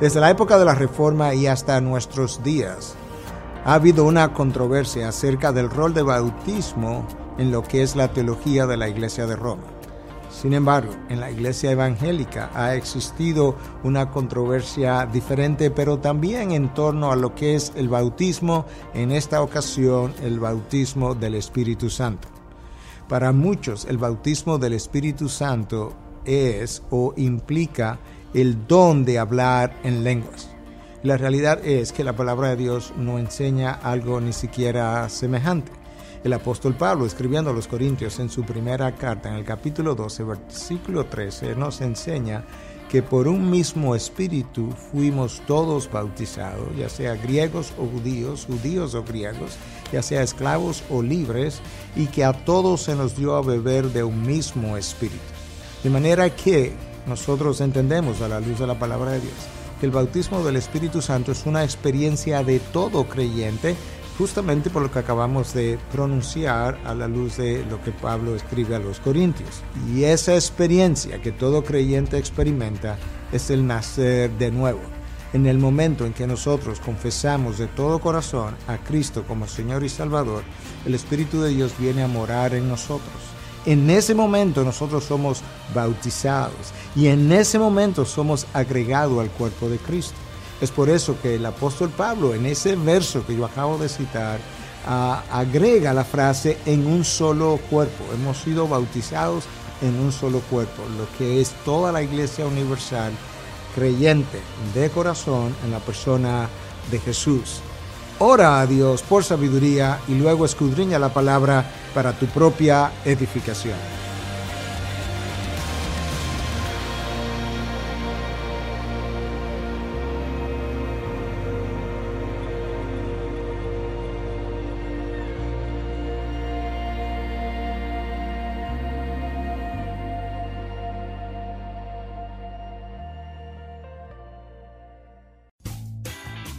Desde la época de la Reforma y hasta nuestros días, ha habido una controversia acerca del rol de bautismo en lo que es la teología de la Iglesia de Roma. Sin embargo, en la Iglesia evangélica ha existido una controversia diferente, pero también en torno a lo que es el bautismo, en esta ocasión el bautismo del Espíritu Santo. Para muchos, el bautismo del Espíritu Santo es o implica el don de hablar en lenguas. La realidad es que la palabra de Dios no enseña algo ni siquiera semejante. El apóstol Pablo, escribiendo a los Corintios en su primera carta, en el capítulo 12, versículo 13, nos enseña que por un mismo espíritu fuimos todos bautizados, ya sea griegos o judíos, judíos o griegos, ya sea esclavos o libres, y que a todos se nos dio a beber de un mismo espíritu. De manera que nosotros entendemos a la luz de la palabra de Dios que el bautismo del Espíritu Santo es una experiencia de todo creyente, justamente por lo que acabamos de pronunciar a la luz de lo que Pablo escribe a los Corintios. Y esa experiencia que todo creyente experimenta es el nacer de nuevo. En el momento en que nosotros confesamos de todo corazón a Cristo como Señor y Salvador, el Espíritu de Dios viene a morar en nosotros en ese momento nosotros somos bautizados y en ese momento somos agregados al cuerpo de Cristo. Es por eso que el apóstol Pablo en ese verso que yo acabo de citar agrega la frase en un solo cuerpo. Hemos sido bautizados en un solo cuerpo, lo que es toda la iglesia universal creyente de corazón en la persona de Jesús. Ora a Dios por sabiduría y luego escudriña la palabra para tu propia edificación.